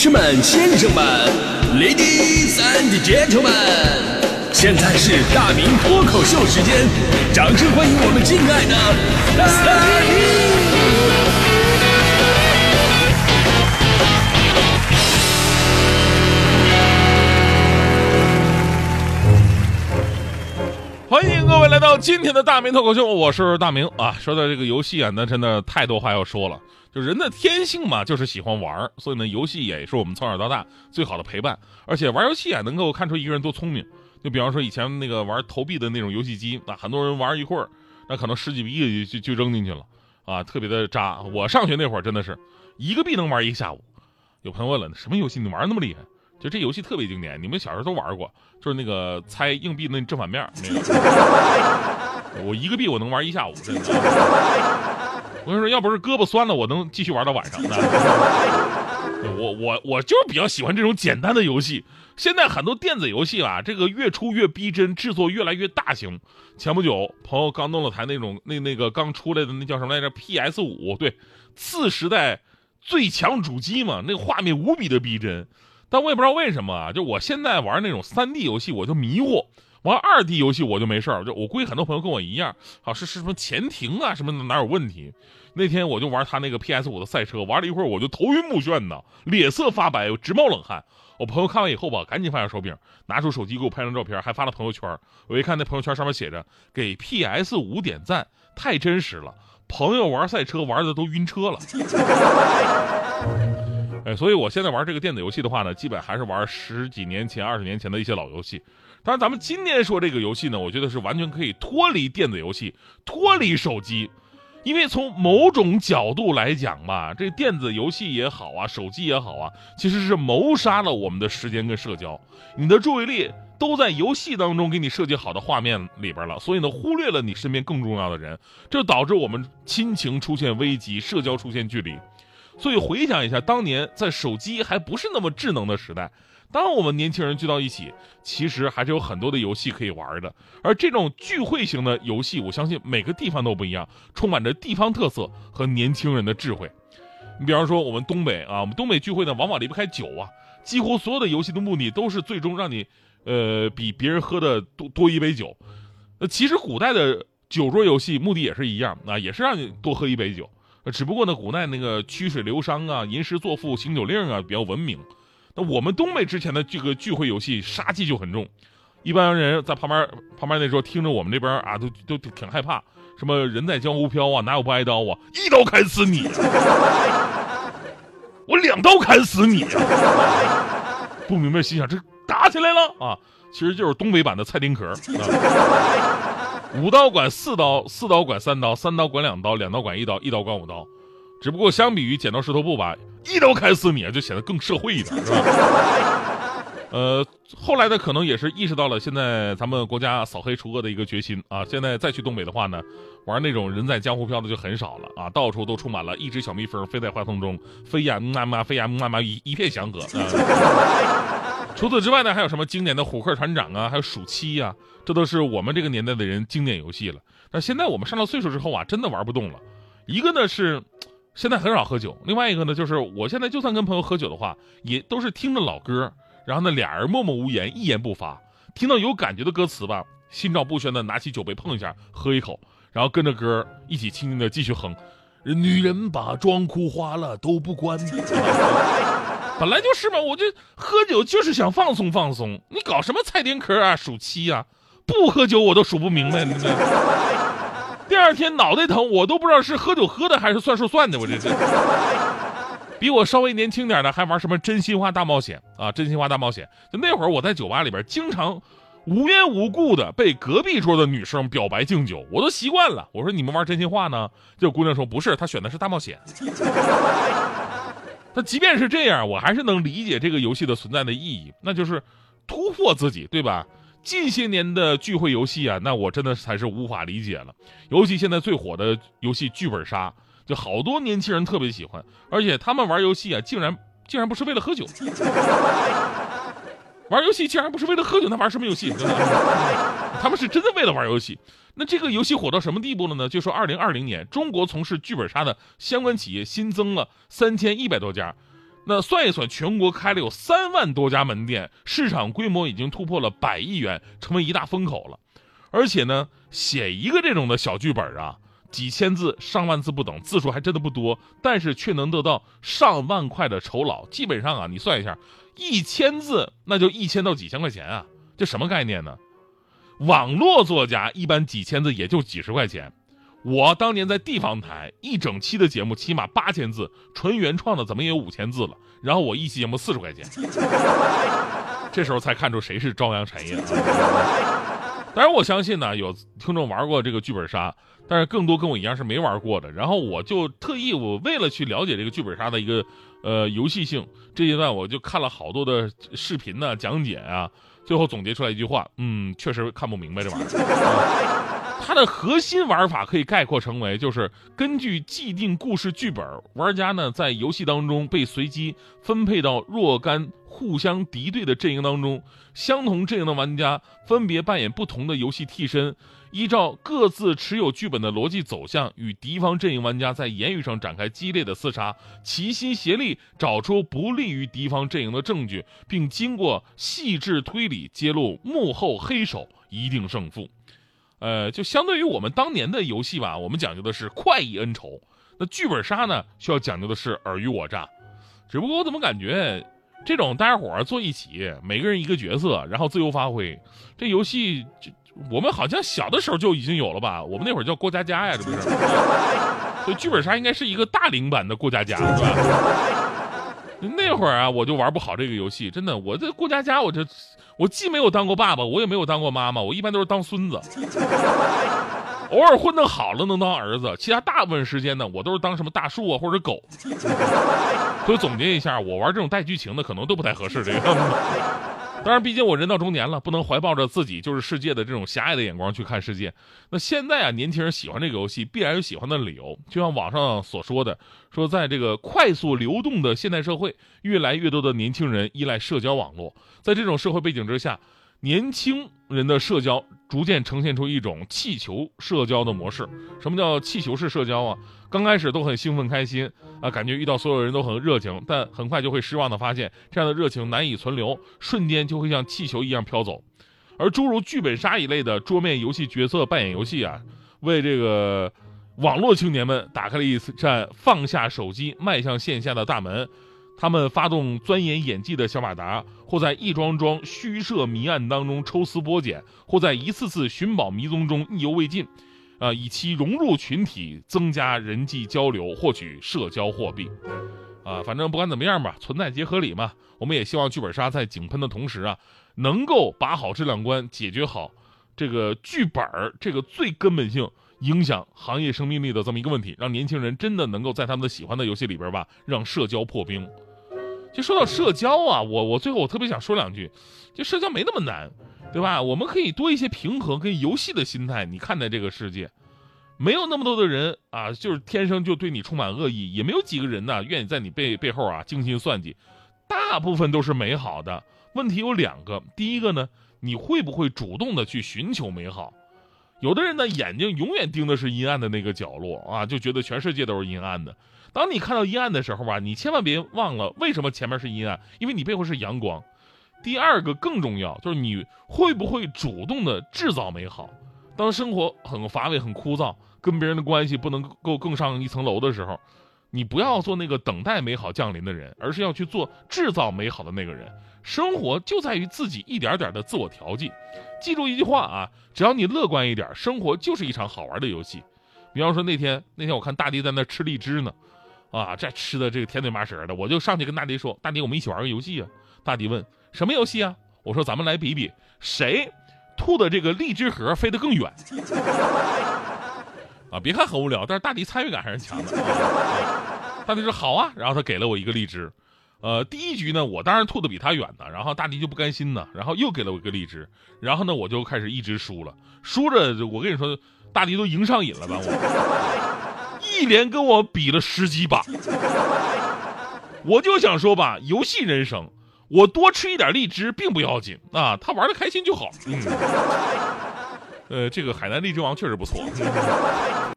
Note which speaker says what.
Speaker 1: 士们、先生们，Ladies and Gentlemen，现在是大明脱口秀时间，掌声欢迎我们敬爱的大明！
Speaker 2: 欢迎各位来到今天的大明脱口秀，我是大明啊。说到这个游戏啊，那真的太多话要说了。就人的天性嘛，就是喜欢玩，所以呢，游戏也是我们从小到大最好的陪伴。而且玩游戏啊，能够看出一个人多聪明。就比方说以前那个玩投币的那种游戏机，那很多人玩一会儿，那可能十几币就就就扔进去了啊，特别的渣。我上学那会儿真的是一个币能玩一下午。有朋友问了，什么游戏你玩那么厉害？就这游戏特别经典，你们小时候都玩过，就是那个猜硬币那正反面。我一个币我能玩一下午，真的。我跟你说，要不是胳膊酸了，我能继续玩到晚上的。我我我就是比较喜欢这种简单的游戏。现在很多电子游戏啊，这个越出越逼真，制作越来越大型。前不久，朋友刚弄了台那种那那个刚出来的那叫什么来着？PS 五，对，次时代最强主机嘛，那个画面无比的逼真。但我也不知道为什么啊，就我现在玩那种三 D 游戏，我就迷惑。玩二 D 游戏我就没事儿，就我估计很多朋友跟我一样，好是是什么前庭啊什么的哪有问题？那天我就玩他那个 PS 五的赛车，玩了一会儿我就头晕目眩的，脸色发白，直冒冷汗。我朋友看完以后吧，赶紧放下手柄，拿出手机给我拍张照片，还发了朋友圈。我一看那朋友圈上面写着“给 PS 五点赞”，太真实了。朋友玩赛车玩的都晕车了。哎，所以我现在玩这个电子游戏的话呢，基本还是玩十几年前、二十年前的一些老游戏。当然，咱们今天说这个游戏呢，我觉得是完全可以脱离电子游戏，脱离手机，因为从某种角度来讲吧，这电子游戏也好啊，手机也好啊，其实是谋杀了我们的时间跟社交。你的注意力都在游戏当中给你设计好的画面里边了，所以呢，忽略了你身边更重要的人，这导致我们亲情出现危机，社交出现距离。所以回想一下，当年在手机还不是那么智能的时代。当我们年轻人聚到一起，其实还是有很多的游戏可以玩的。而这种聚会型的游戏，我相信每个地方都不一样，充满着地方特色和年轻人的智慧。你比方说我们东北啊，我们东北聚会呢，往往离不开酒啊。几乎所有的游戏的目的都是最终让你，呃，比别人喝的多多一杯酒。那其实古代的酒桌游戏目的也是一样啊，也是让你多喝一杯酒。只不过呢，古代那个曲水流觞啊，吟诗作赋、行酒令啊比较文明。那我们东北之前的这个聚会游戏杀气就很重，一般人在旁边旁边那时候听着我们这边啊，都都挺害怕，什么人在江湖飘啊，哪有不挨刀啊，一刀砍死你，我两刀砍死你，不明白心想这打起来了啊，其实就是东北版的蔡丁壳，五刀管四刀，四刀管三刀，三刀管两刀，两刀管一刀，一刀管五刀。只不过相比于剪刀石头布吧，一刀砍死你就显得更社会一点，是吧？呃，后来呢，可能也是意识到了现在咱们国家扫黑除恶的一个决心啊。现在再去东北的话呢，玩那种人在江湖飘的就很少了啊，到处都充满了一只小蜜蜂飞在花丛中，飞呀嘛嘛，飞呀嘛嘛，一一片祥和。除此之外呢，还有什么经典的虎克船长啊，还有暑期呀，这都是我们这个年代的人经典游戏了。但现在我们上了岁数之后啊，真的玩不动了。一个呢是。现在很少喝酒，另外一个呢，就是我现在就算跟朋友喝酒的话，也都是听着老歌，然后呢俩人默默无言，一言不发，听到有感觉的歌词吧，心照不宣的拿起酒杯碰一下，喝一口，然后跟着歌一起轻轻的继续哼。女人把妆哭花了都不关，本来就是嘛，我就喝酒就是想放松放松，你搞什么蔡丁壳啊、数七啊，不喝酒我都数不明白。第二天脑袋疼，我都不知道是喝酒喝的还是算数算的。我这这，比我稍微年轻点的还玩什么真心话大冒险啊！真心话大冒险，就那会儿我在酒吧里边经常无缘无故的被隔壁桌的女生表白敬酒，我都习惯了。我说你们玩真心话呢？这姑娘说不是，她选的是大冒险。那即便是这样，我还是能理解这个游戏的存在的意义，那就是突破自己，对吧？近些年的聚会游戏啊，那我真的才是无法理解了。尤其现在最火的游戏剧本杀，就好多年轻人特别喜欢，而且他们玩游戏啊，竟然竟然不是为了喝酒。玩游戏竟然不是为了喝酒，那玩什么游戏？他们是真的为了玩游戏。那这个游戏火到什么地步了呢？就说二零二零年，中国从事剧本杀的相关企业新增了三千一百多家。那算一算，全国开了有三万多家门店，市场规模已经突破了百亿元，成为一大风口了。而且呢，写一个这种的小剧本啊，几千字、上万字不等，字数还真的不多，但是却能得到上万块的酬劳。基本上啊，你算一下，一千字那就一千到几千块钱啊，这什么概念呢？网络作家一般几千字也就几十块钱。我当年在地方台一整期的节目，起码八千字，纯原创的怎么也有五千字了。然后我一期节目四十块钱，这时候才看出谁是朝阳产业。当然，我相信呢，有听众玩过这个剧本杀，但是更多跟我一样是没玩过的。然后我就特意，我为了去了解这个剧本杀的一个呃游戏性，这阶段我就看了好多的视频呢讲解啊，最后总结出来一句话，嗯，确实看不明白这玩意儿。的核心玩法可以概括成为，就是根据既定故事剧本，玩家呢在游戏当中被随机分配到若干互相敌对的阵营当中，相同阵营的玩家分别扮演不同的游戏替身，依照各自持有剧本的逻辑走向，与敌方阵营玩家在言语上展开激烈的厮杀，齐心协力找出不利于敌方阵营的证据，并经过细致推理揭露幕后黑手，一定胜负。呃，就相对于我们当年的游戏吧，我们讲究的是快意恩仇。那剧本杀呢，需要讲究的是尔虞我诈。只不过我怎么感觉，这种大家伙儿坐一起，每个人一个角色，然后自由发挥，这游戏就我们好像小的时候就已经有了吧？我们那会儿叫过家家呀，这不是？所以剧本杀应该是一个大龄版的过家家，是吧？那会儿啊，我就玩不好这个游戏，真的。我这过家家，我这我既没有当过爸爸，我也没有当过妈妈，我一般都是当孙子。偶尔混得好了能当儿子，其他大部分时间呢，我都是当什么大树啊或者狗。所以总结一下，我玩这种带剧情的可能都不太合适。这个。当然，毕竟我人到中年了，不能怀抱着自己就是世界的这种狭隘的眼光去看世界。那现在啊，年轻人喜欢这个游戏，必然有喜欢的理由。就像网上所说的，说在这个快速流动的现代社会，越来越多的年轻人依赖社交网络。在这种社会背景之下，年轻人的社交逐渐呈现出一种气球社交的模式。什么叫气球式社交啊？刚开始都很兴奋开心啊，感觉遇到所有人都很热情，但很快就会失望的发现，这样的热情难以存留，瞬间就会像气球一样飘走。而诸如剧本杀一类的桌面游戏角色扮演游戏啊，为这个网络青年们打开了一扇放下手机迈向线下的大门。他们发动钻研演技的小马达，或在一桩桩虚设谜案当中抽丝剥茧，或在一次次寻宝迷踪中意犹未尽，啊，以其融入群体，增加人际交流，获取社交货币，啊，反正不管怎么样吧，存在即合理嘛。我们也希望剧本杀在井喷的同时啊，能够把好质量关，解决好这个剧本这个最根本性。影响行业生命力的这么一个问题，让年轻人真的能够在他们的喜欢的游戏里边吧，让社交破冰。就说到社交啊，我我最后我特别想说两句，就社交没那么难，对吧？我们可以多一些平和跟游戏的心态，你看待这个世界，没有那么多的人啊，就是天生就对你充满恶意，也没有几个人呢愿意在你背背后啊精心算计，大部分都是美好的。问题有两个，第一个呢，你会不会主动的去寻求美好？有的人呢，眼睛永远盯的是阴暗的那个角落啊，就觉得全世界都是阴暗的。当你看到阴暗的时候吧，你千万别忘了为什么前面是阴暗，因为你背后是阳光。第二个更重要，就是你会不会主动的制造美好。当生活很乏味、很枯燥，跟别人的关系不能够更上一层楼的时候，你不要做那个等待美好降临的人，而是要去做制造美好的那个人。生活就在于自己一点点的自我调剂。记住一句话啊，只要你乐观一点，生活就是一场好玩的游戏。比方说那天那天我看大迪在那吃荔枝呢，啊，这吃的这个甜嘴麻舌的，我就上去跟大迪说：“大迪，我们一起玩个游戏啊。”大迪问：“什么游戏啊？”我说：“咱们来比比谁吐的这个荔枝核飞得更远。”啊，别看很无聊，但是大迪参与感还是强的。大迪说：“好啊。”然后他给了我一个荔枝。呃，第一局呢，我当然吐的比他远呢，然后大迪就不甘心呢，然后又给了我一个荔枝，然后呢，我就开始一直输了，输着，我跟你说，大迪都赢上瘾了吧，我一连跟我比了十几把，我就想说吧，游戏人生，我多吃一点荔枝并不要紧啊，他玩的开心就好，嗯，呃，这个海南荔枝王确实不错。